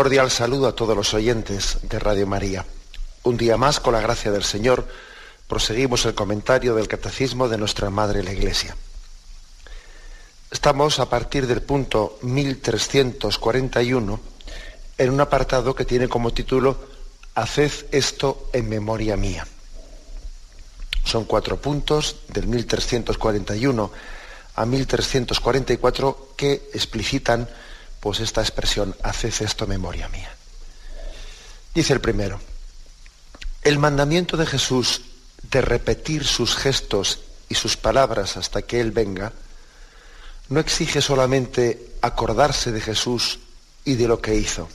Cordial saludo a todos los oyentes de Radio María. Un día más, con la gracia del Señor, proseguimos el comentario del Catecismo de nuestra Madre la Iglesia. Estamos a partir del punto 1341 en un apartado que tiene como título Haced esto en memoria mía. Son cuatro puntos del 1341 a 1344 que explicitan pues esta expresión, haced esto memoria mía. Dice el primero, el mandamiento de Jesús de repetir sus gestos y sus palabras hasta que Él venga, no exige solamente acordarse de Jesús y de lo que hizo.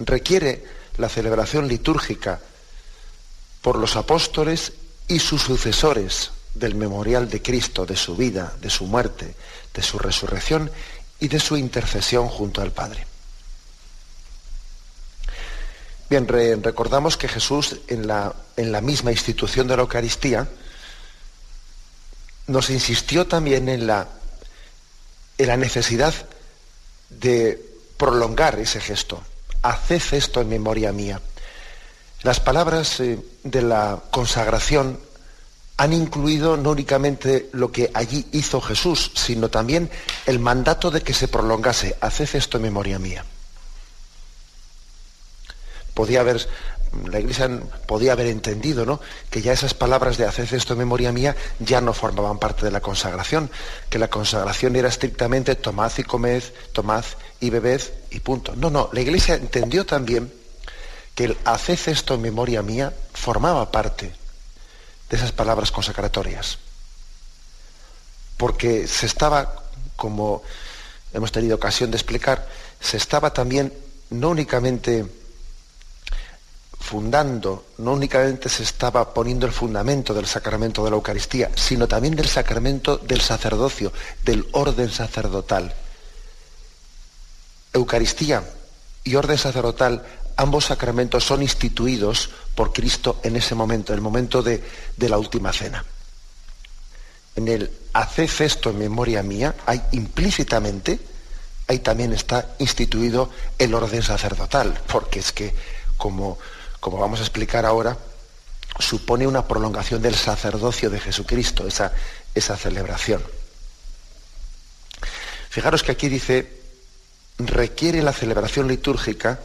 Requiere la celebración litúrgica por los apóstoles y sus sucesores del memorial de Cristo, de su vida, de su muerte, de su resurrección y de su intercesión junto al Padre. Bien, recordamos que Jesús en la, en la misma institución de la Eucaristía nos insistió también en la, en la necesidad de prolongar ese gesto. Haced esto en memoria mía. Las palabras eh, de la consagración han incluido no únicamente lo que allí hizo Jesús, sino también el mandato de que se prolongase. Haced esto en memoria mía. Podía haber, la Iglesia podía haber entendido, ¿no? Que ya esas palabras de haced esto en memoria mía ya no formaban parte de la consagración, que la consagración era estrictamente tomad y comed, tomad y bebed y punto. No, no, la Iglesia entendió también que el haced esto en memoria mía formaba parte de esas palabras consacratorias. Porque se estaba, como hemos tenido ocasión de explicar, se estaba también no únicamente fundando, no únicamente se estaba poniendo el fundamento del sacramento de la Eucaristía, sino también del sacramento del sacerdocio, del orden sacerdotal. Eucaristía y orden sacerdotal ambos sacramentos son instituidos por Cristo en ese momento, en el momento de, la última cena. En el haced esto en memoria mía, hay implícitamente, ahí también está instituido el orden sacerdotal, porque es que, como, como vamos a explicar ahora, supone una prolongación del sacerdocio de Jesucristo, esa, esa celebración. Fijaros que aquí dice, requiere la celebración litúrgica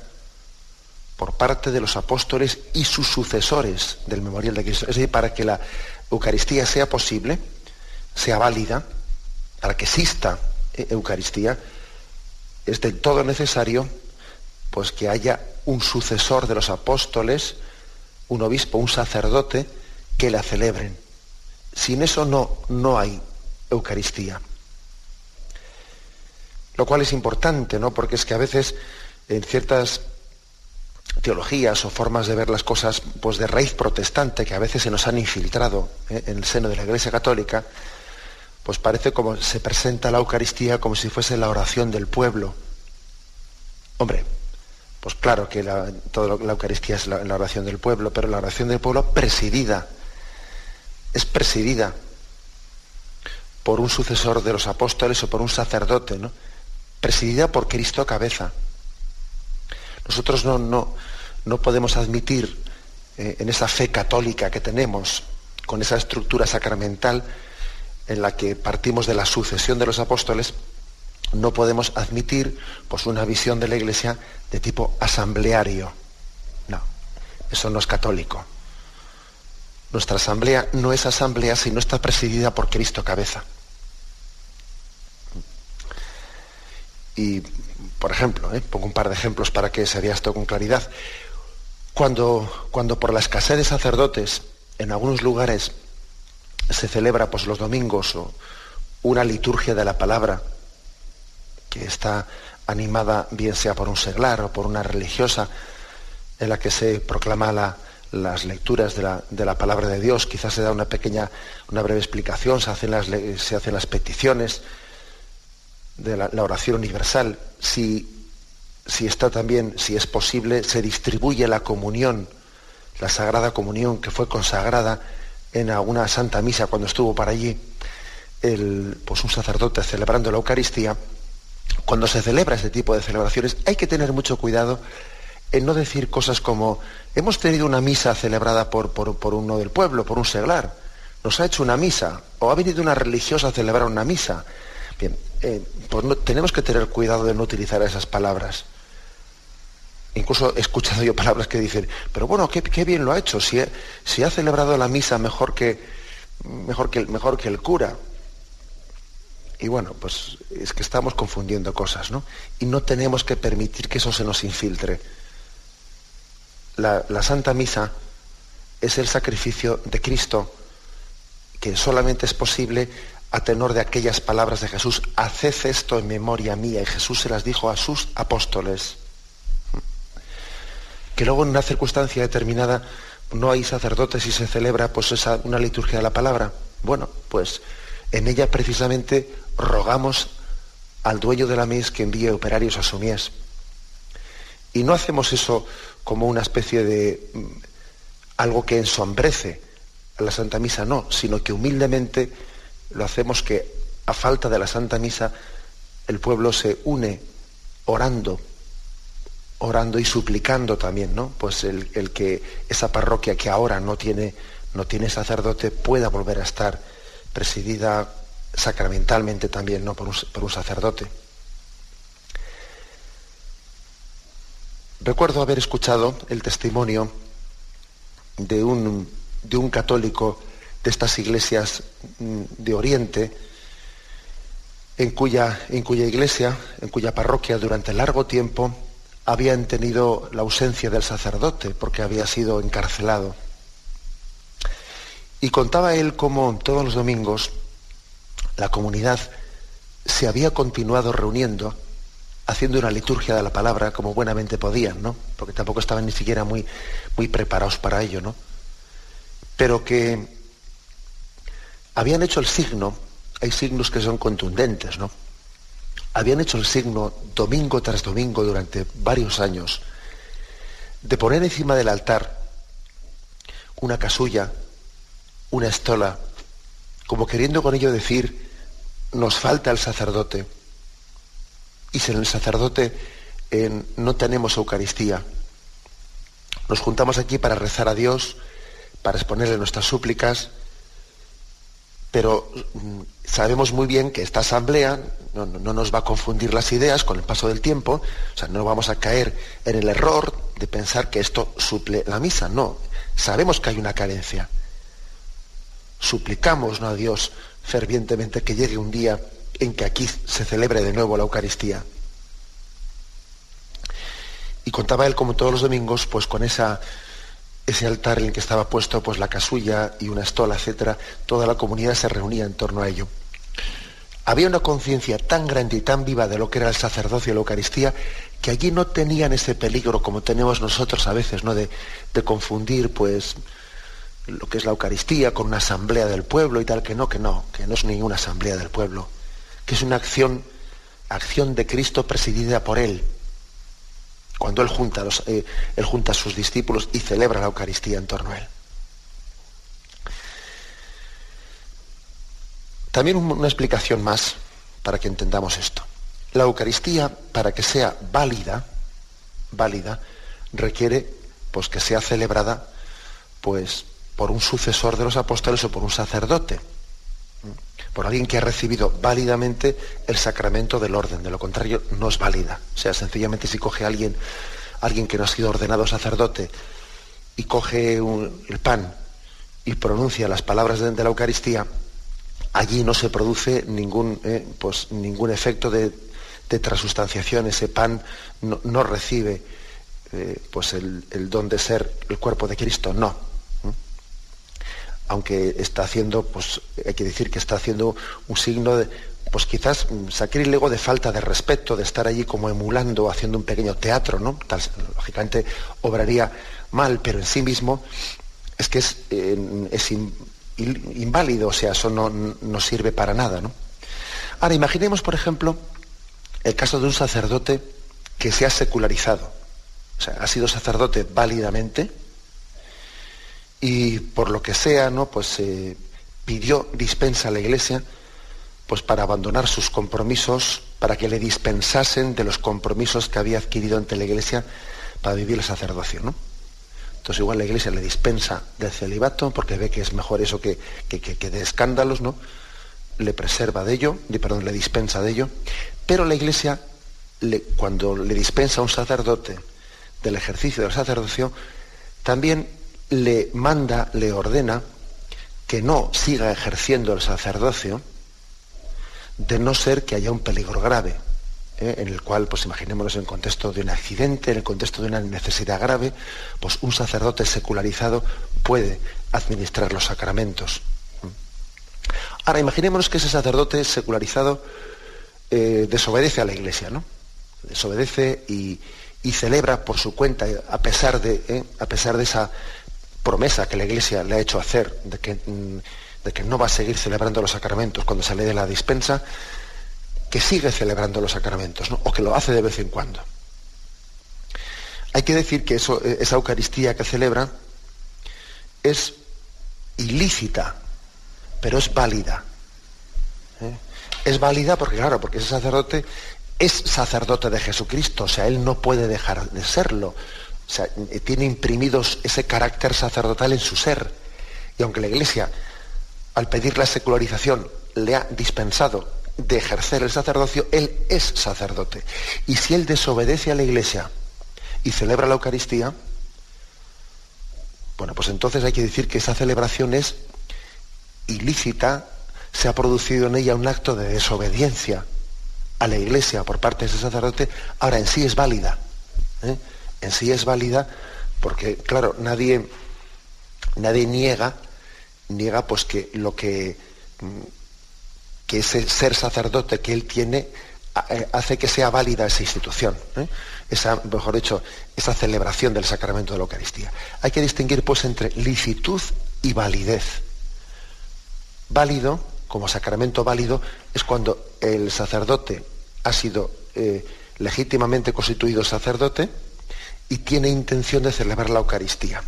por parte de los apóstoles y sus sucesores del memorial de Cristo. Es decir, para que la Eucaristía sea posible, sea válida, para que exista eh, Eucaristía, es del todo necesario pues que haya un sucesor de los apóstoles, un obispo, un sacerdote, que la celebren. Sin eso no, no hay Eucaristía. Lo cual es importante, ¿no? Porque es que a veces en ciertas teologías o formas de ver las cosas pues de raíz protestante que a veces se nos han infiltrado ¿eh? en el seno de la Iglesia Católica, pues parece como se presenta la Eucaristía como si fuese la oración del pueblo. Hombre, pues claro que la, la Eucaristía es la, oración del pueblo, pero la oración del pueblo presidida, es presidida por un sucesor de los apóstoles o por un sacerdote, ¿no? Presidida por Cristo cabeza. Nosotros no, no, no podemos admitir eh, en esa fe católica que tenemos, con esa estructura sacramental en la que partimos de la sucesión de los apóstoles, no podemos admitir pues, una visión de la Iglesia de tipo asambleario. No, eso no es católico. Nuestra asamblea no es asamblea si no está presidida por Cristo cabeza. Y Por ejemplo, ¿eh? pongo un par de ejemplos para que se vea esto con claridad. Cuando, cuando por la escasez de sacerdotes en algunos lugares se celebra pues, los domingos o una liturgia de la palabra que está animada bien sea por un seglar o por una religiosa en la que se proclama las lecturas de la, palabra de Dios, quizás se da una pequeña, una breve explicación, se hacen las, se hacen las peticiones de la, oración universal, si, si está también, si es posible, se distribuye la comunión, la Sagrada Comunión que fue consagrada en alguna Santa Misa cuando estuvo para allí el, pues un sacerdote celebrando la Eucaristía, cuando se celebra ese tipo de celebraciones hay que tener mucho cuidado en no decir cosas como hemos tenido una misa celebrada por, por, uno del pueblo, por un seglar, nos ha hecho una misa, o ha venido una religiosa a celebrar una misa. Bien, eh, pues tenemos que tener cuidado de no utilizar esas palabras. Incluso he escuchado yo palabras que dicen, pero bueno, qué, bien lo ha hecho, si, ha celebrado la misa mejor que, mejor, que, mejor que el cura. Y bueno, pues es que estamos confundiendo cosas, ¿no? Y no tenemos que permitir que eso se nos infiltre. La Santa Misa es el sacrificio de Cristo que solamente es posible a tenor de aquellas palabras de Jesús, haced esto en memoria mía, y Jesús se las dijo a sus apóstoles. Que luego en una circunstancia determinada no hay sacerdotes y se celebra pues esa, una liturgia de la palabra. Bueno, pues en ella precisamente rogamos al dueño de la mies que envíe operarios a su mies. Y no hacemos eso como una especie de mm, algo que ensombrece a la Santa Misa, no, sino que humildemente lo hacemos que a falta de la Santa Misa el pueblo se une orando, orando y suplicando también, ¿no? Pues el, que esa parroquia que ahora no tiene, no tiene sacerdote pueda volver a estar presidida sacramentalmente también, ¿no? Por un, por un sacerdote. Recuerdo haber escuchado el testimonio de un, de un católico de estas iglesias mm, de Oriente, en cuya, en cuya iglesia, en cuya parroquia durante largo tiempo habían tenido la ausencia del sacerdote porque había sido encarcelado. Y contaba él cómo todos los domingos la comunidad se había continuado reuniendo, haciendo una liturgia de la palabra como buenamente podían, ¿no? Porque tampoco estaban ni siquiera muy, muy preparados para ello, ¿no? Pero que habían hecho el signo, hay signos que son contundentes, ¿no? Habían hecho el signo domingo tras domingo durante varios años de poner encima del altar una casulla, una estola, como queriendo con ello decir, nos falta el sacerdote. Y sin el sacerdote no tenemos Eucaristía. Nos juntamos aquí para rezar a Dios, para exponerle nuestras súplicas, pero mm, sabemos muy bien que esta asamblea no, nos va a confundir las ideas con el paso del tiempo, o sea, no vamos a caer en el error de pensar que esto suple la misa, no, sabemos que hay una carencia. Suplicamos ¿no? a Dios fervientemente que llegue un día en que aquí se celebre de nuevo la Eucaristía. Y contaba él, como todos los domingos, pues con esa ese altar en el que estaba puesto pues la casulla y una estola, etcétera, toda la comunidad se reunía en torno a ello. Había una conciencia tan grande y tan viva de lo que era el sacerdocio y la Eucaristía que allí no tenían ese peligro como tenemos nosotros a veces, ¿no? De, de confundir, pues, lo que es la Eucaristía con una asamblea del pueblo y tal, que no, que no, que no es ninguna asamblea del pueblo, que es una acción, acción de Cristo presidida por Él, cuando él junta, eh, él junta a sus discípulos y celebra la Eucaristía en torno a él. También una explicación más para que entendamos esto. La Eucaristía, para que sea válida, válida, requiere pues, que sea celebrada pues, por un sucesor de los apóstoles o por un sacerdote por alguien que ha recibido válidamente el sacramento del orden. De lo contrario, no es válida. O sea, sencillamente si coge a alguien, alguien que no ha sido ordenado sacerdote y coge el pan y pronuncia las palabras de, la Eucaristía, allí no se produce ningún, eh, pues, ningún efecto de, de transustanciación, ese pan no, recibe eh, pues el, don de ser el cuerpo de Cristo, no. Aunque está haciendo, pues hay que decir que está haciendo un signo de, pues quizás sacrílego de falta de respeto, de estar allí como emulando, haciendo un pequeño teatro, ¿no? lógicamente obraría mal, pero en sí mismo es que es, es inválido, o sea, eso no, no sirve para nada, ¿no? Ahora, imaginemos, por ejemplo, el caso de un sacerdote que se ha secularizado. O sea, ha sido sacerdote válidamente y por lo que sea, ¿no? Pues eh, pidió dispensa a la iglesia pues para abandonar sus compromisos, para que le dispensasen de los compromisos que había adquirido ante la iglesia para vivir el sacerdocio, ¿no? Entonces igual la iglesia le dispensa del celibato porque ve que es mejor eso que, que, que de escándalos, ¿no? le preserva de ello, perdón, le dispensa de ello, pero la Iglesia, cuando le dispensa a un sacerdote del ejercicio del sacerdocio, también le manda, le ordena que no siga ejerciendo el sacerdocio, de no ser que haya un peligro grave, ¿eh? en el cual, pues imaginémonos en el contexto de un accidente, en el contexto de una necesidad grave, pues un sacerdote secularizado puede administrar los sacramentos. Ahora, imaginémonos que ese sacerdote secularizado eh, desobedece a la iglesia, ¿no? Desobedece y, celebra por su cuenta, a pesar, de, eh, a pesar de esa promesa que la iglesia le ha hecho hacer, de que, mm, de que no va a seguir celebrando los sacramentos cuando sale de la dispensa, que sigue celebrando los sacramentos, o que lo hace de vez en cuando. Hay que decir que eso, esa Eucaristía que celebra es ilícita pero es válida. ¿eh? Es válida porque, claro, porque ese sacerdote es sacerdote de Jesucristo, o sea, él no puede dejar de serlo. O sea, tiene imprimidos ese carácter sacerdotal en su ser. Y aunque la Iglesia, al pedir la secularización, le ha dispensado de ejercer el sacerdocio, él es sacerdote. Y si él desobedece a la Iglesia y celebra la Eucaristía, bueno, pues entonces hay que decir que esa celebración es ilícita, se ha producido en ella un acto de desobediencia a la iglesia por parte de ese sacerdote, ahora en sí es válida. ¿eh? En sí es válida porque, claro, nadie, nadie niega, niega pues que lo que, mm, que ese ser sacerdote que él tiene eh, hace que sea válida esa institución, ¿eh? esa, mejor dicho, esa celebración del sacramento de la Eucaristía. Hay que distinguir pues entre licitud y validez válido, como sacramento válido, es cuando el sacerdote ha sido eh, legítimamente constituido sacerdote y tiene intención de celebrar la Eucaristía.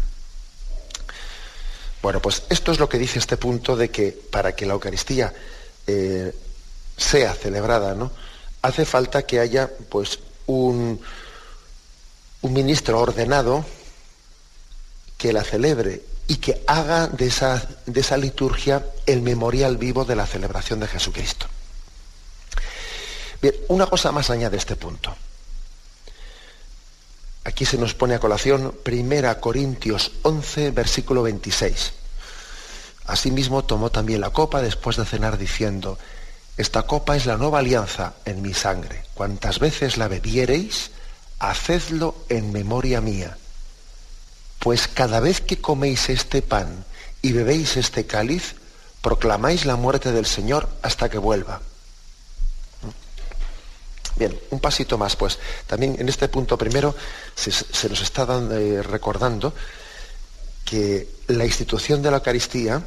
Bueno, pues esto es lo que dice este punto de que para que la Eucaristía eh, sea celebrada, ¿no? Hace falta que haya pues un, un ministro ordenado que la celebre y que haga de esa, de esa liturgia el memorial vivo de la celebración de Jesucristo. Bien, una cosa más añade este punto. Aquí se nos pone a colación 1 Corintios 11, versículo 26. Asimismo tomó también la copa después de cenar diciendo, esta copa es la nueva alianza en mi sangre. Cuantas veces la bebiereis, hacedlo en memoria mía. Pues cada vez que coméis este pan y bebéis este cáliz, proclamáis la muerte del Señor hasta que vuelva. Bien, un pasito más, pues también en este punto primero se, nos está eh, recordando que la institución de la Eucaristía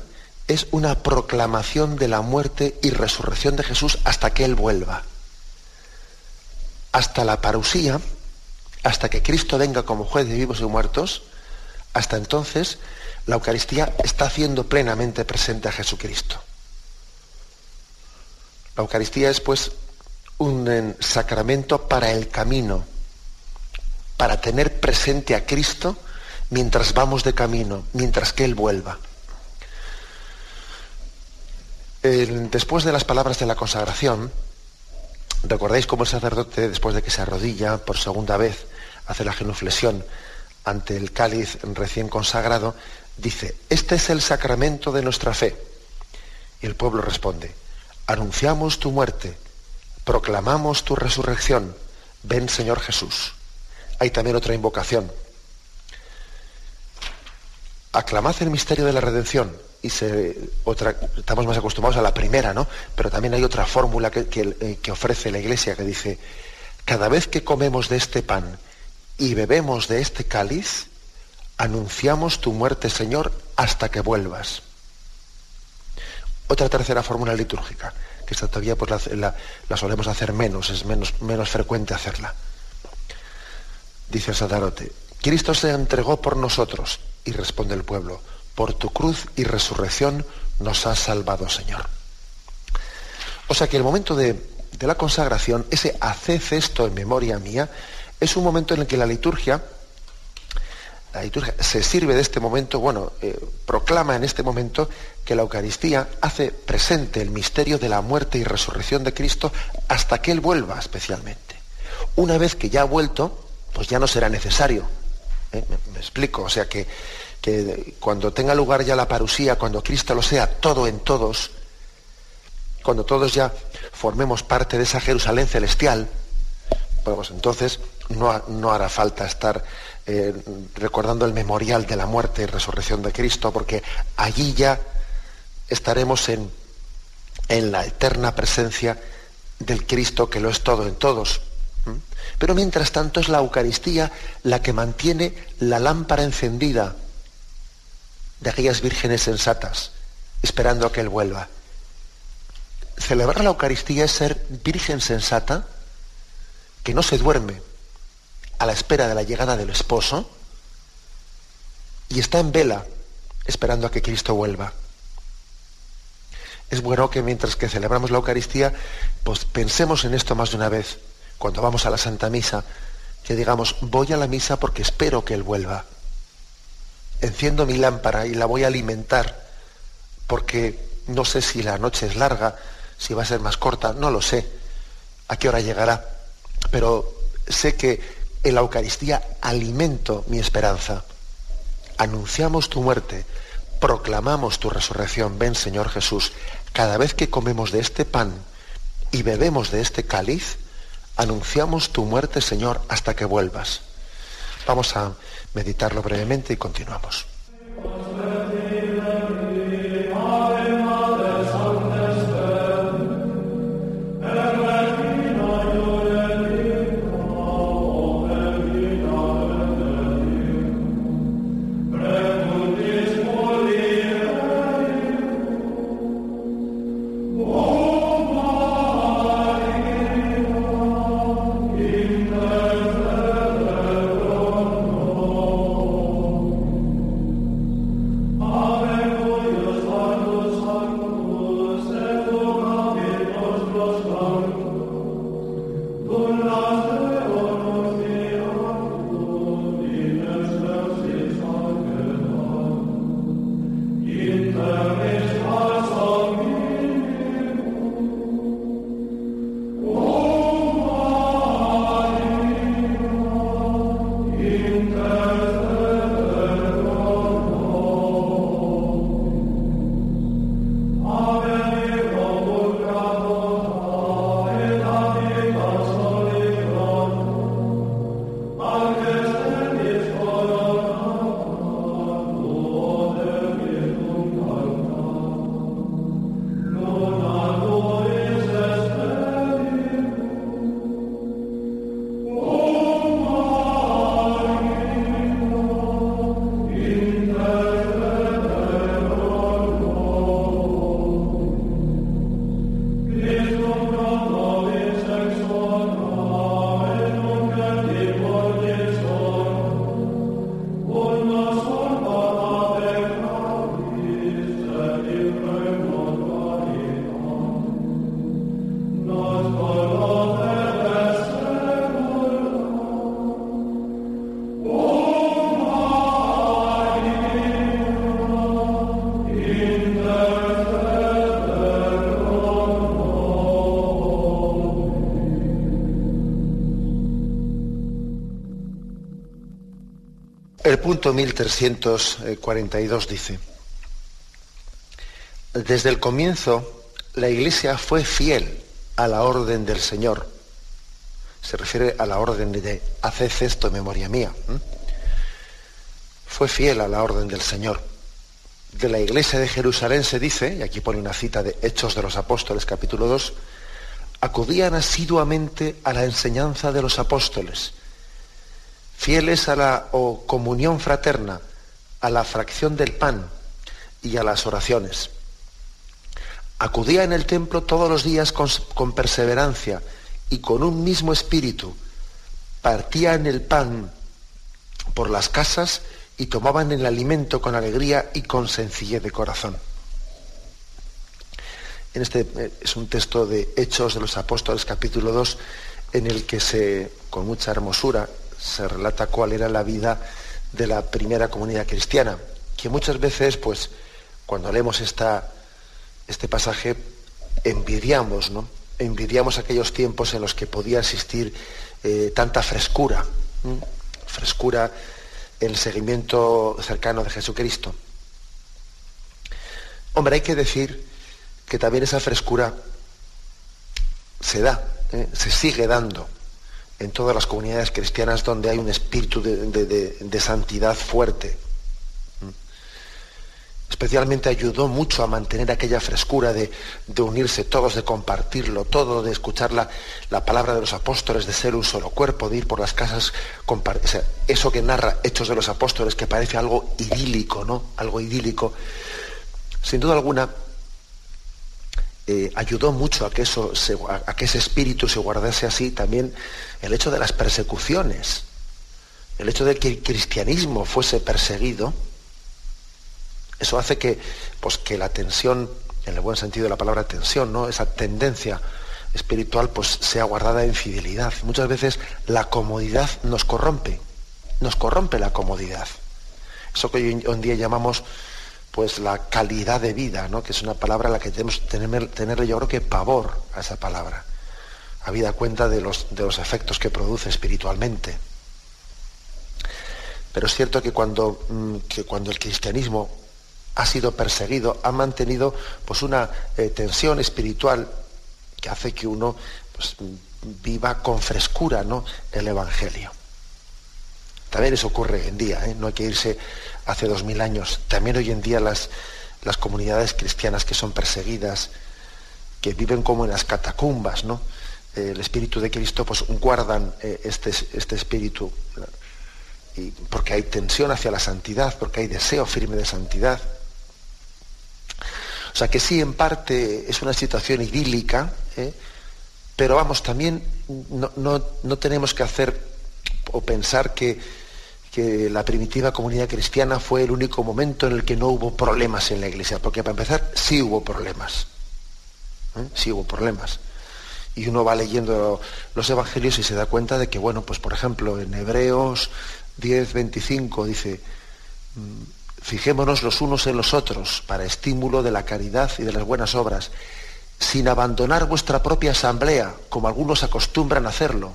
es una proclamación de la muerte y resurrección de Jesús hasta que Él vuelva. Hasta la parusía, hasta que Cristo venga como juez de vivos y muertos, hasta entonces, la Eucaristía está haciendo plenamente presente a Jesucristo. La Eucaristía es pues un sacramento para el camino, para tener presente a Cristo mientras vamos de camino, mientras que Él vuelva. después de las palabras de la consagración, recordáis cómo el sacerdote, después de que se arrodilla por segunda vez, hace la genuflexión ante el cáliz recién consagrado, dice, este es el sacramento de nuestra fe. Y el pueblo responde, anunciamos tu muerte proclamamos tu resurrección. Ven Señor Jesús. Hay también otra invocación. Aclamad el misterio de la redención. Y otra, estamos más acostumbrados a la primera, ¿no? Pero también hay otra fórmula que, eh, que ofrece la Iglesia que dice, cada vez que comemos de este pan y bebemos de este cáliz, anunciamos tu muerte, Señor, hasta que vuelvas. Otra tercera fórmula litúrgica, que esta todavía pues, la, solemos hacer menos, es menos, menos frecuente hacerla. Dice el sacerdote, Cristo se entregó por nosotros, y responde el pueblo, por tu cruz y resurrección nos has salvado, Señor. O sea que el momento de, de la consagración, ese haced esto en memoria mía, es un momento en el que la liturgia la liturgia se sirve de este momento, bueno, eh, proclama en este momento que la Eucaristía hace presente el misterio de la muerte y resurrección de Cristo hasta que Él vuelva especialmente. Una vez que ya ha vuelto, pues ya no será necesario. ¿eh? Me, explico, o sea que, que cuando tenga lugar ya la parusía, cuando Cristo lo sea todo en todos, cuando todos ya formemos parte de esa Jerusalén celestial, pues entonces no, no hará falta estar eh, recordando el memorial de la muerte y resurrección de Cristo, porque allí ya estaremos en, en la eterna presencia del Cristo que lo es todo en todos. Pero mientras tanto es la Eucaristía la que mantiene la lámpara encendida de aquellas vírgenes sensatas, esperando a que Él vuelva. Celebrar la Eucaristía es ser virgen sensata que no se duerme, a la espera de la llegada del esposo y está en vela esperando a que Cristo vuelva. Es bueno que mientras que celebramos la Eucaristía, pues pensemos en esto más de una vez, cuando vamos a la Santa Misa, que digamos, voy a la misa porque espero que Él vuelva. Enciendo mi lámpara y la voy a alimentar, porque no sé si la noche es larga, si va a ser más corta, no lo sé, a qué hora llegará, pero sé que en la Eucaristía alimento mi esperanza. Anunciamos tu muerte, proclamamos tu resurrección. Ven, Señor Jesús, cada vez que comemos de este pan y bebemos de este cáliz, anunciamos tu muerte, Señor, hasta que vuelvas. Vamos a meditarlo brevemente y continuamos. Punto 1342 dice, desde el comienzo la Iglesia fue fiel a la orden del Señor. Se refiere a la orden de haced esto memoria mía. Fue fiel a la orden del Señor. De la iglesia de Jerusalén se dice, y aquí pone una cita de Hechos de los Apóstoles capítulo 2, acudían asiduamente a la enseñanza de los apóstoles, fieles a la comunión fraterna, a la fracción del pan y a las oraciones. Acudía en el templo todos los días con, perseverancia y con un mismo espíritu. Partían el pan por las casas y tomaban el alimento con alegría y con sencillez de corazón. En este eh, es un texto de Hechos de los Apóstoles capítulo 2 en el que se con mucha hermosura se relata cuál era la vida de la primera comunidad cristiana, que muchas veces pues cuando leemos esta este pasaje envidiamos, ¿no? Envidiamos aquellos tiempos en los que podía existir eh, tanta frescura, frescura en el seguimiento cercano de Jesucristo. Hombre, hay que decir que también esa frescura se da, ¿eh? se sigue dando en todas las comunidades cristianas donde hay un espíritu de santidad fuerte especialmente ayudó mucho a mantener aquella frescura de, unirse todos, de compartirlo todo, de escuchar la, palabra de los apóstoles, de ser un solo cuerpo, de ir por las casas, eso que narra Hechos de los Apóstoles, que parece algo idílico, ¿no? Algo idílico. Sin duda alguna, eh, ayudó mucho a que, eso a que ese espíritu se guardase así también el hecho de las persecuciones, el hecho de que el cristianismo fuese perseguido, eso hace que, pues, que la tensión, en el buen sentido de la palabra tensión, ¿no? esa tendencia espiritual, pues sea guardada en fidelidad. Muchas veces la comodidad nos corrompe, nos corrompe la comodidad. Eso que hoy en día llamamos pues la calidad de vida, ¿no? que es una palabra a la que tenemos que tenerle yo creo que pavor a esa palabra, habida cuenta de los, de los efectos que produce espiritualmente. Pero es cierto que cuando, mm, que cuando el cristianismo ha sido perseguido, ha mantenido pues una eh, tensión espiritual que hace que uno pues, viva con frescura ¿no? el Evangelio. También eso ocurre hoy en día, ¿eh? no hay que irse hace dos mil años. También hoy en día las, las comunidades cristianas que son perseguidas, que viven como en las catacumbas, ¿no? el Espíritu de Cristo, pues guardan eh, este, este espíritu, y porque hay tensión hacia la santidad, porque hay deseo firme de santidad. O sea que sí, en parte es una situación idílica, ¿eh? pero vamos, también no, tenemos que hacer o pensar que, la primitiva comunidad cristiana fue el único momento en el que no hubo problemas en la iglesia, porque para empezar sí hubo problemas, ¿eh? sí hubo problemas. Y uno va leyendo los evangelios y se da cuenta de que, bueno, pues por ejemplo, en Hebreos 10, 25 dice, mm, Fijémonos los unos en los otros para estímulo de la caridad y de las buenas obras, sin abandonar vuestra propia asamblea, como algunos acostumbran a hacerlo.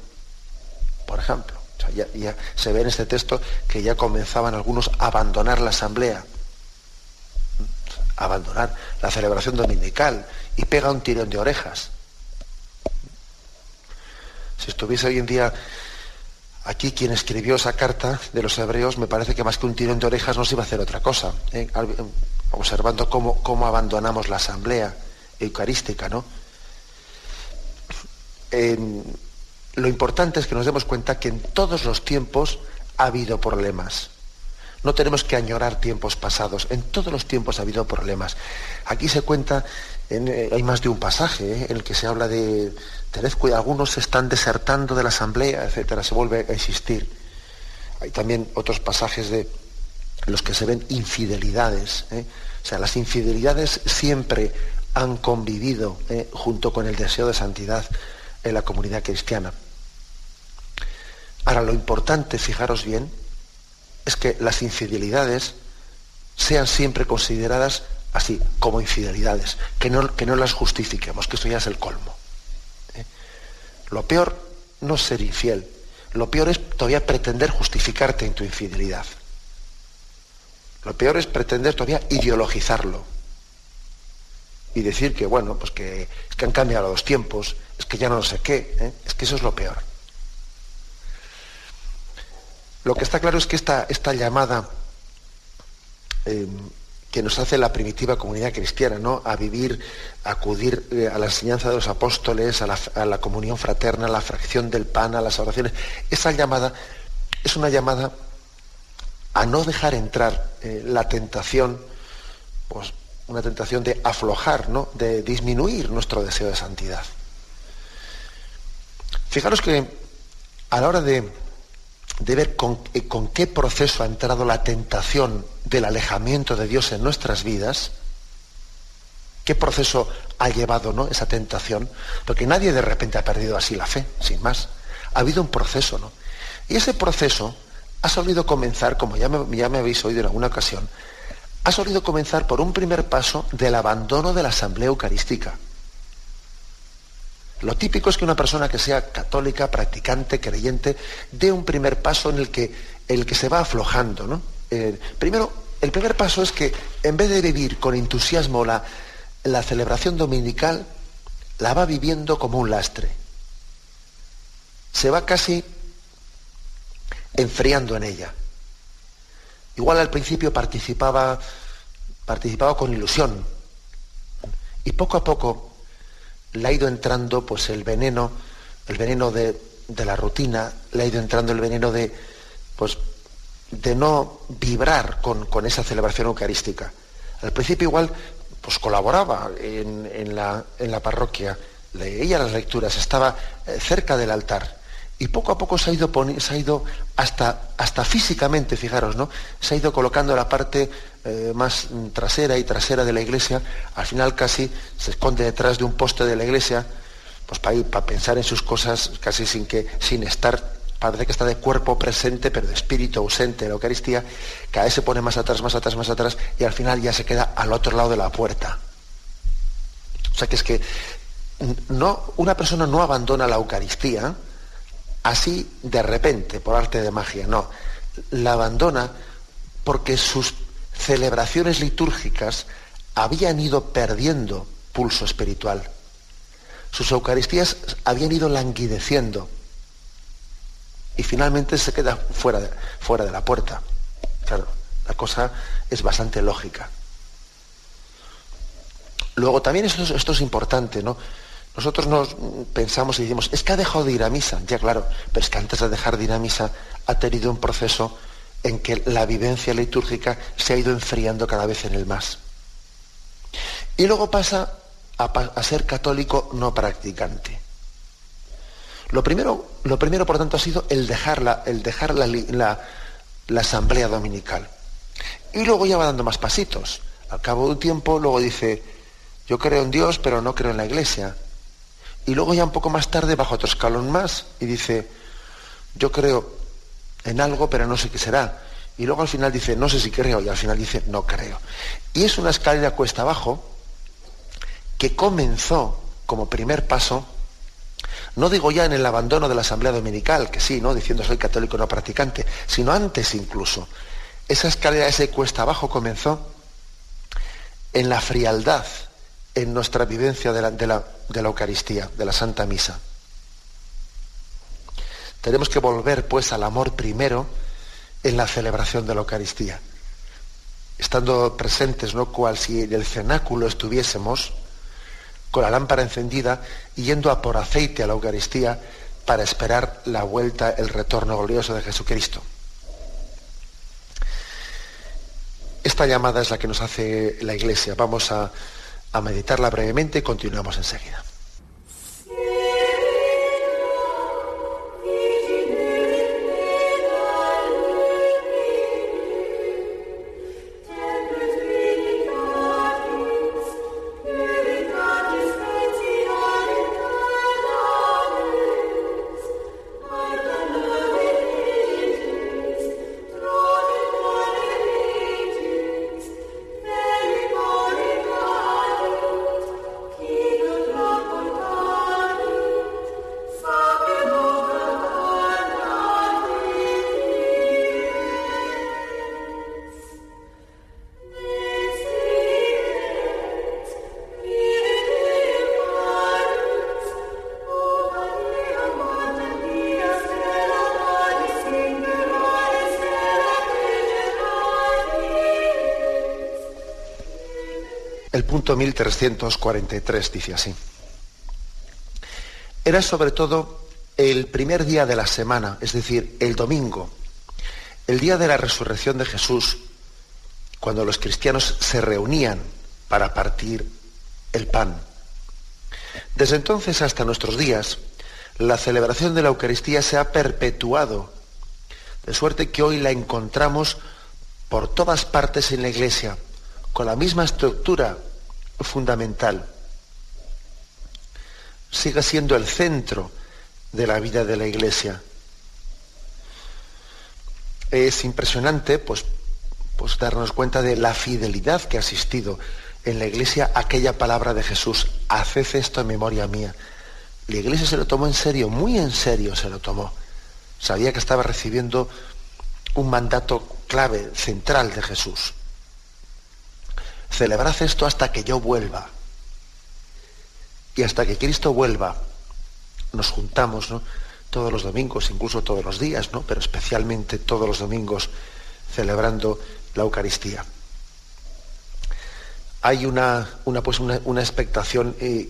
Por ejemplo, ya, se ve en este texto que ya comenzaban algunos a abandonar la asamblea, abandonar la celebración dominical y pega un tirón de orejas. Si estuviese hoy en día Aquí quien escribió esa carta de los hebreos me parece que más que un tirón de orejas no se iba a hacer otra cosa, ¿eh? observando cómo, cómo, abandonamos la asamblea eucarística. ¿no? Lo importante es que nos demos cuenta que en todos los tiempos ha habido problemas. No tenemos que añorar tiempos pasados. En todos los tiempos ha habido problemas. Aquí se cuenta, eh, hay más de un pasaje ¿eh? en el que se habla de, cuidado, algunos se están desertando de la asamblea, etcétera, se vuelve a existir. Hay también otros pasajes de los que se ven infidelidades. ¿eh? O sea, las infidelidades siempre han convivido junto con el deseo de santidad en la comunidad cristiana. Ahora, lo importante, fijaros bien, es que las infidelidades sean siempre consideradas así, como infidelidades, que no, que no las justifiquemos, que esto ya es el colmo. Lo peor no es ser infiel, lo peor es todavía pretender justificarte en tu infidelidad. Lo peor es pretender todavía ideologizarlo y decir que, bueno, pues que, que han cambiado los tiempos, es que ya no sé qué, ¿eh? es que eso es lo peor. Lo que está claro es que esta, esta llamada eh, que nos hace la primitiva comunidad cristiana, ¿no? A vivir, a acudir eh, a la enseñanza de los apóstoles, a la, comunión fraterna, a la fracción del pan, a las oraciones. Esa llamada es una llamada a no dejar entrar eh, la tentación, pues una tentación de aflojar, ¿no? De disminuir nuestro deseo de santidad. Fijaros que a la hora de de ver eh, con, qué proceso ha entrado la tentación del alejamiento de Dios en nuestras vidas, qué proceso ha llevado ¿no? esa tentación, porque nadie de repente ha perdido así la fe, sin más. Ha habido un proceso, ¿no? Y ese proceso ha solido comenzar, como ya me, ya me habéis oído en alguna ocasión, ha solido comenzar por un primer paso del abandono de la asamblea eucarística. Lo típico es que una persona que sea católica, practicante, creyente, dé un primer paso en el que, el que se va aflojando. ¿no? Eh, primero, el primer paso es que en vez de vivir con entusiasmo la, la celebración dominical, la va viviendo como un lastre. Se va casi enfriando en ella. Igual al principio participaba, participaba con ilusión. Y poco a poco le ha ido entrando pues el veneno, el veneno de, la rutina, le ha ido entrando el veneno de, pues, de no vibrar con, esa celebración eucarística. Al principio igual pues colaboraba en, la, en la, parroquia, leía las lecturas, estaba eh, cerca del altar. Y poco a poco se ha ido, se ha ido hasta, hasta físicamente, fijaros, ¿no? Se ha ido colocando la parte eh, más trasera y trasera de la iglesia, al final casi se esconde detrás de un poste de la iglesia, pues para ir, para pensar en sus cosas casi sin que, sin estar, parece que está de cuerpo presente, pero de espíritu ausente en la Eucaristía, cada vez se pone más atrás, más atrás, más atrás, y al final ya se queda al otro lado de la puerta. O sea que es que no, una persona no abandona la Eucaristía así de repente, por arte de magia, no. La abandona porque sus celebraciones litúrgicas habían ido perdiendo pulso espiritual. Sus Eucaristías habían ido languideciendo y finalmente se queda fuera de, fuera de la puerta. Claro, la cosa es bastante lógica. Luego también esto, es importante, ¿no? Nosotros nos pensamos y decimos, es que ha dejado de ir a misa, ya claro, pero es que antes de dejar de ir a misa ha tenido un proceso en que la vivencia litúrgica se ha ido enfriando cada vez en el más. Y luego pasa a, ser católico no practicante. Lo primero, lo primero, por tanto, ha sido el dejar, la, el dejar la, asamblea dominical. Y luego ya va dando más pasitos. Al cabo de un tiempo, luego dice, yo creo en Dios, pero no creo en la iglesia. Y luego ya un poco más tarde baja otro escalón más y dice, yo creo en algo, pero no sé qué será. Y luego al final dice, no sé si creo, y al final dice, no creo. Y es una escalera cuesta abajo que comenzó como primer paso, no digo ya en el abandono de la asamblea dominical, que sí, ¿no? Diciendo soy católico no practicante, sino antes incluso. Esa escalera, ese cuesta abajo comenzó en la frialdad, en nuestra vivencia de la, de la, de la Eucaristía, de la Santa Misa. Tenemos que volver pues al amor primero en la celebración de la Eucaristía. Estando presentes, ¿no? Cual si en el cenáculo estuviésemos con la lámpara encendida yendo a por aceite a la Eucaristía para esperar la vuelta, el retorno glorioso de Jesucristo. Esta llamada es la que nos hace la Iglesia. Vamos a, a meditarla brevemente y continuamos enseguida. Punto 1343 dice así. Era sobre todo el primer día de la semana, es decir, el domingo, el día de la resurrección de Jesús, cuando los cristianos se reunían para partir el pan. Desde entonces hasta nuestros días, la celebración de la Eucaristía se ha perpetuado, de suerte que hoy la encontramos por todas partes en la Iglesia, con la misma estructura fundamental. Sigue siendo el centro de la vida de la Iglesia. Es impresionante pues, pues darnos cuenta de la fidelidad que ha asistido en la Iglesia aquella palabra de Jesús, haced esto en memoria mía. La Iglesia se lo tomó en serio, muy en serio se lo tomó. Sabía que estaba recibiendo un mandato clave, central de Jesús. Celebrad esto hasta que yo vuelva. Y hasta que Cristo vuelva, nos juntamos todos los domingos, incluso todos los días, ¿no? pero especialmente todos los domingos, celebrando la Eucaristía. Hay una, una, pues una, expectación eh,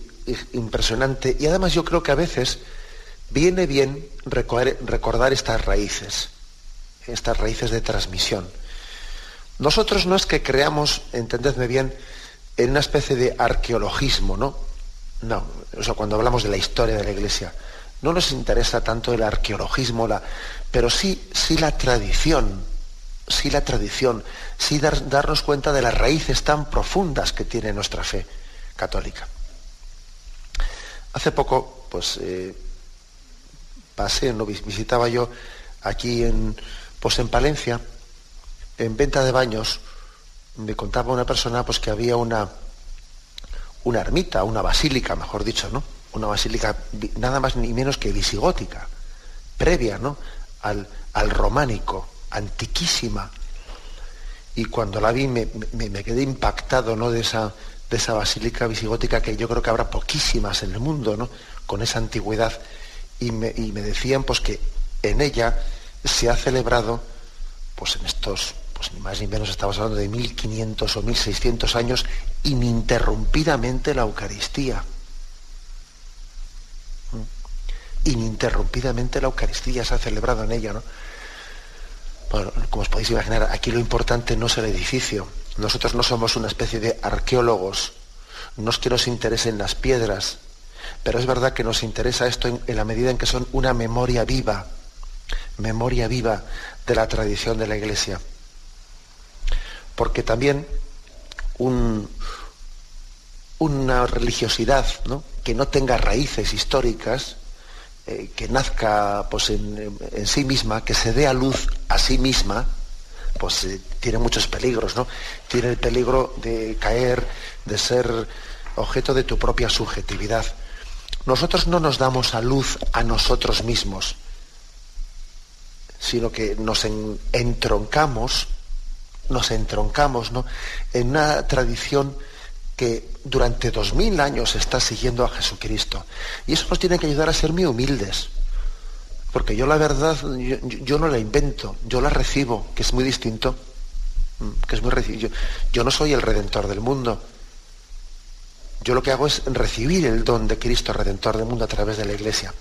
impresionante y además yo creo que a veces viene bien recordar estas raíces, estas raíces de transmisión. Nosotros no es que creamos, entendedme bien, en una especie de arqueologismo, ¿no? No, o sea, cuando hablamos de la historia de la Iglesia, no nos interesa tanto el arqueologismo, la, pero sí, sí la tradición, sí la tradición, sí darnos cuenta de las raíces tan profundas que tiene nuestra fe católica. Hace poco, pues, eh, pasé, ¿no? visitaba yo aquí en, pues en Palencia, en venta de baños, me contaba una persona pues, que había una, una ermita, una basílica, mejor dicho, ¿no? Una basílica nada más ni menos que visigótica, previa, ¿no? Al, al románico, antiquísima. Y cuando la vi me, quedé impactado, ¿no? De esa, de esa basílica visigótica que yo creo que habrá poquísimas en el mundo, ¿no? Con esa antigüedad. Y me, y me decían pues que en ella se ha celebrado, pues en estos pues ni más ni menos estamos hablando de 1500 o 1600 años, ininterrumpidamente la Eucaristía. ¿Mm? Ininterrumpidamente la Eucaristía se ha celebrado en ella, ¿no? Bueno, como os podéis imaginar, aquí lo importante no es el edificio. Nosotros no somos una especie de arqueólogos. No es que nos interesen las piedras, pero es verdad que nos interesa esto en, en la medida en que son una memoria viva, memoria viva de la tradición de la Iglesia porque también una religiosidad que no tenga raíces históricas, eh, que nazca pues, en, sí misma, que se dé a luz a sí misma, pues eh, tiene muchos peligros, ¿no? Tiene el peligro de caer, de ser objeto de tu propia subjetividad. Nosotros no nos damos a luz a nosotros mismos, sino que nos entroncamos nos entroncamos en una tradición que durante dos mil años está siguiendo a Jesucristo. Y eso nos tiene que ayudar a ser muy humildes. Porque yo la verdad, yo, no la invento, yo la recibo, que es muy distinto. Mm, que es muy yo, yo no soy el redentor del mundo. Yo lo que hago es recibir el don de Cristo, redentor del mundo, a través de la iglesia.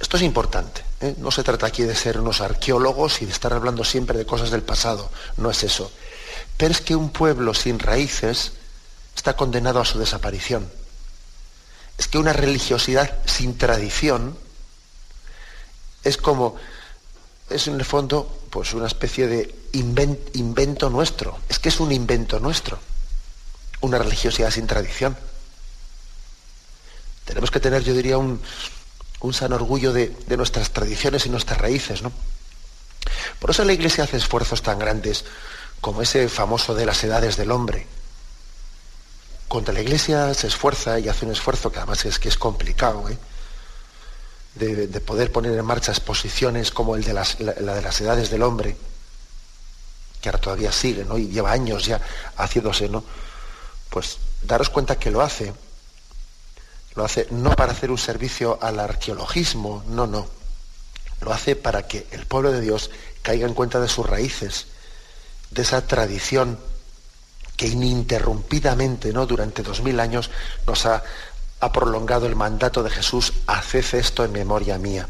Esto es importante. ¿eh? No se trata aquí de ser unos arqueólogos y de estar hablando siempre de cosas del pasado. No es eso. Pero es que un pueblo sin raíces está condenado a su desaparición. Es que una religiosidad sin tradición es como, es en el fondo, pues una especie de invento nuestro. Es que es un invento nuestro. Una religiosidad sin tradición. Tenemos que tener, yo diría, un, un sano orgullo de, nuestras tradiciones y nuestras raíces. ¿no? Por eso la Iglesia hace esfuerzos tan grandes como ese famoso de las edades del hombre. Cuando la Iglesia se esfuerza y hace un esfuerzo que además es que es complicado, ¿eh? de, poder poner en marcha exposiciones como el de las, la, de las edades del hombre, que ahora todavía sigue, ¿no? Y lleva años ya haciéndose, ¿no? Pues daros cuenta que lo hace lo hace no para hacer un servicio al arqueologismo, no, no. Lo hace para que el pueblo de Dios caiga en cuenta de sus raíces, de esa tradición que ininterrumpidamente, ¿no? durante dos mil años, nos ha, ha prolongado el mandato de Jesús, haced esto en memoria mía.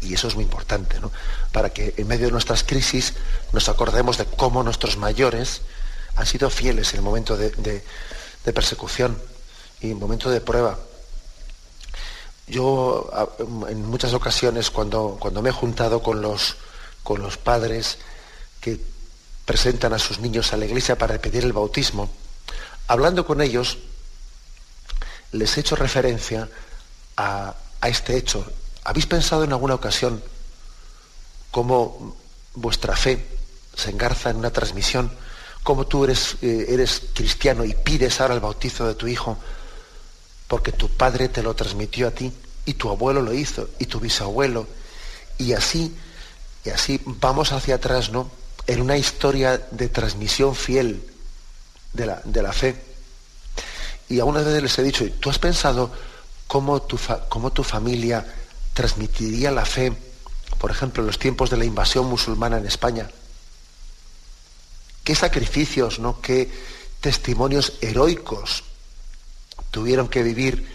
Y eso es muy importante, ¿no? Para que en medio de nuestras crisis nos acordemos de cómo nuestros mayores han sido fieles en el momento de, persecución y en momento de prueba. Yo en muchas ocasiones cuando, cuando me he juntado con los, con los padres que presentan a sus niños a la iglesia para pedir el bautismo, hablando con ellos, les he hecho referencia a, a este hecho. ¿Habéis pensado en alguna ocasión cómo vuestra fe se engarza en una transmisión como tú eres, eh, eres cristiano y pides ahora el bautizo de tu hijo porque tu padre te lo transmitió a ti y tu abuelo lo hizo y tu bisabuelo y así y así vamos hacia atrás, ¿no? En una historia de transmisión fiel de la, de la fe. Y a una vez les he dicho, ¿tú has pensado cómo tu, cómo tu familia transmitiría la fe, por ejemplo, en los tiempos de la invasión musulmana en España? Qué sacrificios, ¿no? qué testimonios heroicos tuvieron que vivir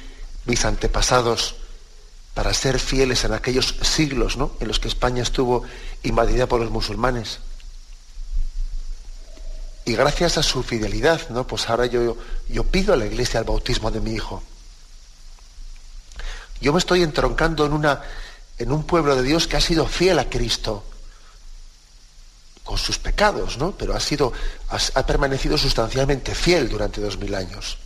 mis antepasados para ser fieles en aquellos siglos ¿no? en los que España estuvo invadida por los musulmanes. Y gracias a su fidelidad, ¿no? pues ahora yo, yo pido a la iglesia el bautismo de mi hijo. Yo me estoy entroncando en, una, en un pueblo de Dios que ha sido fiel a Cristo con sus pecados, ¿no? Pero ha sido, ha, permanecido sustancialmente fiel durante dos mil años.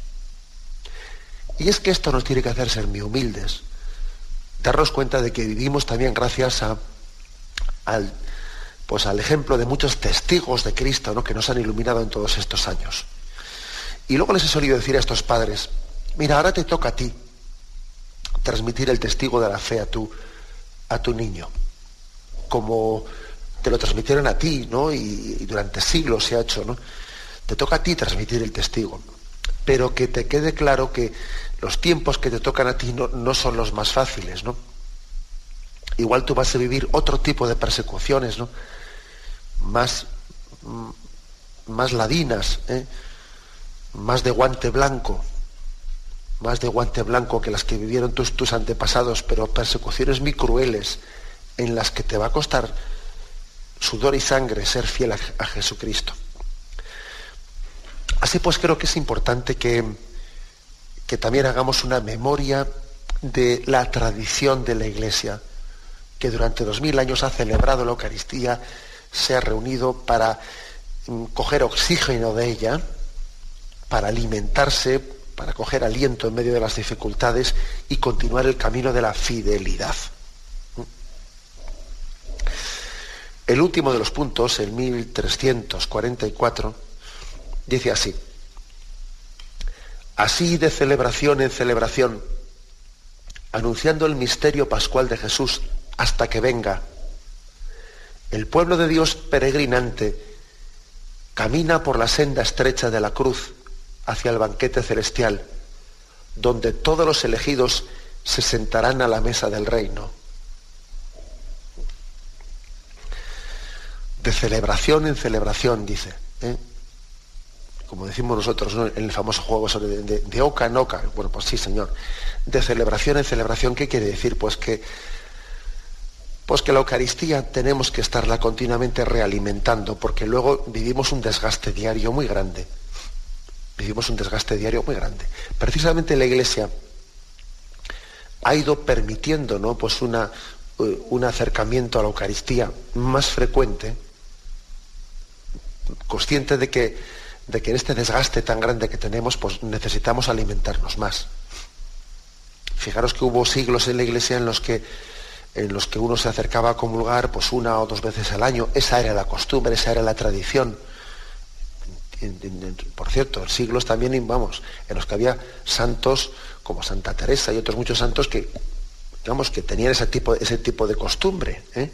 Y es que esto nos tiene que hacer ser muy humildes, darnos cuenta de que vivimos también gracias a, al, pues al ejemplo de muchos testigos de Cristo ¿no? que nos han iluminado en todos estos años. Y luego les he solido decir a estos padres, mira, ahora te toca a ti transmitir el testigo de la fe a tu, a tu niño, como te lo transmitieron a ti, ¿no? Y, durante siglos se ha hecho, ¿no? Te toca a ti transmitir el testigo. Pero que te quede claro que los tiempos que te tocan a ti no, son los más fáciles, ¿no? Igual tú vas a vivir otro tipo de persecuciones, ¿no? Más, mm, más ladinas, ¿eh? más de guante blanco, más de guante blanco que las que vivieron tus, tus antepasados, pero persecuciones muy crueles en las que te va a costar sudor y sangre ser fiel a, Jesucristo. Así pues creo que es importante que, que también hagamos una memoria de la tradición de la Iglesia, que durante dos mil años ha celebrado la Eucaristía, se ha reunido para mm, coger oxígeno de ella, para alimentarse, para coger aliento en medio de las dificultades y continuar el camino de la fidelidad. El último de los puntos, el 1344, dice así, así de celebración en celebración, anunciando el misterio pascual de Jesús hasta que venga, el pueblo de Dios peregrinante camina por la senda estrecha de la cruz hacia el banquete celestial, donde todos los elegidos se sentarán a la mesa del reino. De celebración en celebración, dice. ¿eh? Como decimos nosotros en el famoso juego de, oca en oca. Bueno, pues sí, señor. De celebración en celebración, ¿qué quiere decir? Pues que, pues que la Eucaristía tenemos que estarla continuamente realimentando, porque luego vivimos un desgaste diario muy grande. Vivimos un desgaste diario muy grande. Precisamente la Iglesia ha ido permitiendo ¿no? pues una, un acercamiento a la Eucaristía más frecuente, consciente de que, de que en este desgaste tan grande que tenemos, pues necesitamos alimentarnos más. Fijaros que hubo siglos en la iglesia en los que, en los que uno se acercaba a comulgar pues una o dos veces al año. Esa era la costumbre, esa era la tradición. Por cierto, siglos también, vamos, en los que había santos como Santa Teresa y otros muchos santos que, digamos, que tenían ese tipo, ese tipo de costumbre ¿eh?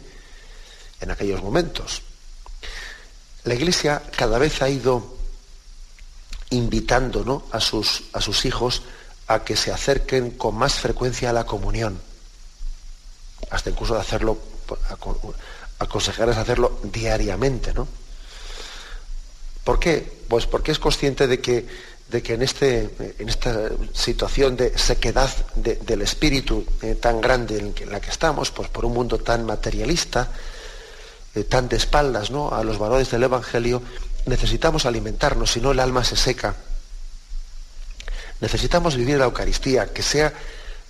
en aquellos momentos la Iglesia cada vez ha ido invitando a, sus, a sus hijos a que se acerquen con más frecuencia a la comunión, hasta incluso de hacerlo, aconsejarles hacerlo diariamente, ¿no? ¿Por qué? Pues porque es consciente de que, de que en, este, en esta situación de sequedad del espíritu eh, tan grande en, la que estamos, pues por un mundo tan materialista, eh, tan de espaldas ¿no? a los valores del Evangelio, necesitamos alimentarnos, si no el alma se seca. Necesitamos vivir la Eucaristía, que sea,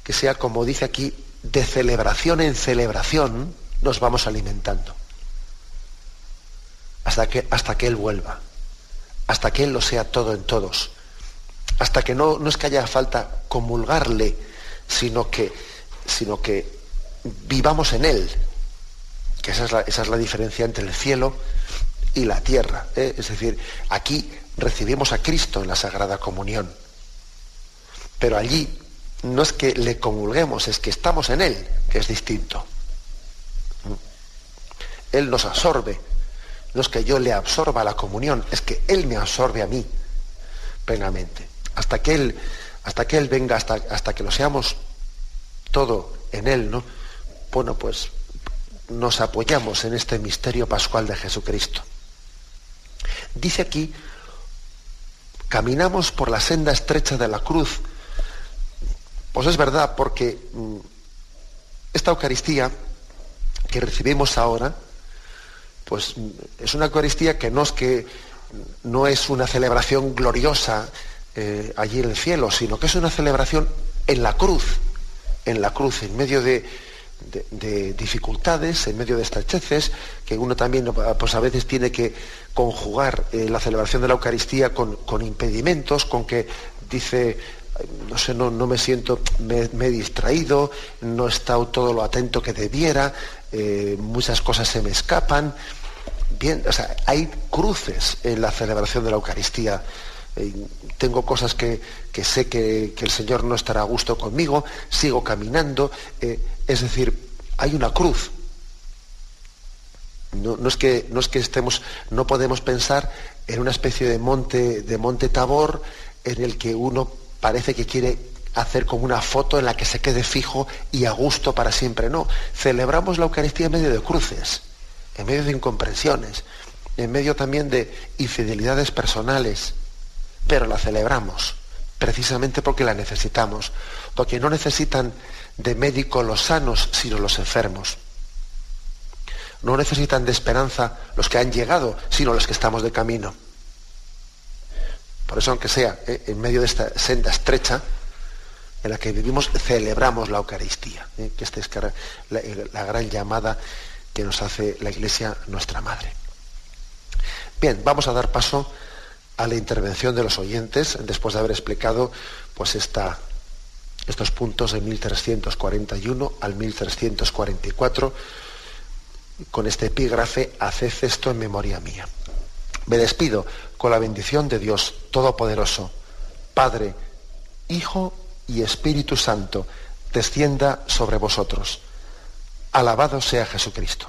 que sea como dice aquí, de celebración en celebración, nos vamos alimentando. Hasta que, hasta que Él vuelva, hasta que Él lo sea todo en todos, hasta que no, no es que haya falta comulgarle, sino que, sino que vivamos en Él, esa es la, esa es la diferencia entre el cielo y la tierra. ¿eh? Es decir, aquí recibimos a Cristo en la Sagrada Comunión, pero allí no es que le comulguemos, es que estamos en Él, que es distinto. Él nos absorbe, no es que yo le absorba la comunión, es que Él me absorbe a mí plenamente. Hasta que Él, hasta que Él venga, hasta, hasta que lo seamos todo en Él, ¿no? Bueno, pues nos apoyamos en este misterio pascual de Jesucristo. Dice aquí, caminamos por la senda estrecha de la cruz. Pues es verdad, porque mm, esta Eucaristía que recibimos ahora, pues mm, es una Eucaristía que no es que no es una celebración gloriosa eh, allí en el cielo, sino que es una celebración en la cruz, en la cruz, en medio de, de, dificultades, en medio de estrecheces, que uno también pues a veces tiene que conjugar eh, la celebración de la Eucaristía con, impedimentos, con que dice, no sé, no, no me siento, me, he distraído, no he estado todo lo atento que debiera, eh, muchas cosas se me escapan. Bien, o sea, hay cruces en la celebración de la Eucaristía. Eh, tengo cosas que, sé que, el Señor no estará a gusto conmigo, sigo caminando. Es decir, hay una cruz. No, es que, no es que estemos, no podemos pensar en una especie de monte, de monte Tabor en el que uno parece que quiere hacer como una foto en la que se quede fijo y a gusto para siempre. No, celebramos la Eucaristía en medio de cruces, en medio de incomprensiones, en medio también de infidelidades personales, pero la celebramos precisamente porque la necesitamos, porque no necesitan de médico los sanos, sino los enfermos. No necesitan de esperanza los que han llegado, sino los que estamos de camino. Por eso, aunque sea eh, en medio de esta senda estrecha en la que vivimos, celebramos la Eucaristía, eh, que esta es la, la gran llamada que nos hace la Iglesia nuestra Madre. Bien, vamos a dar paso a la intervención de los oyentes después de haber explicado pues esta estos puntos de 1341 al 1344 con este epígrafe, haced esto en memoria mía. Me despido con la bendición de Dios Todopoderoso, Padre, Hijo y Espíritu Santo, descienda sobre vosotros. Alabado sea Jesucristo.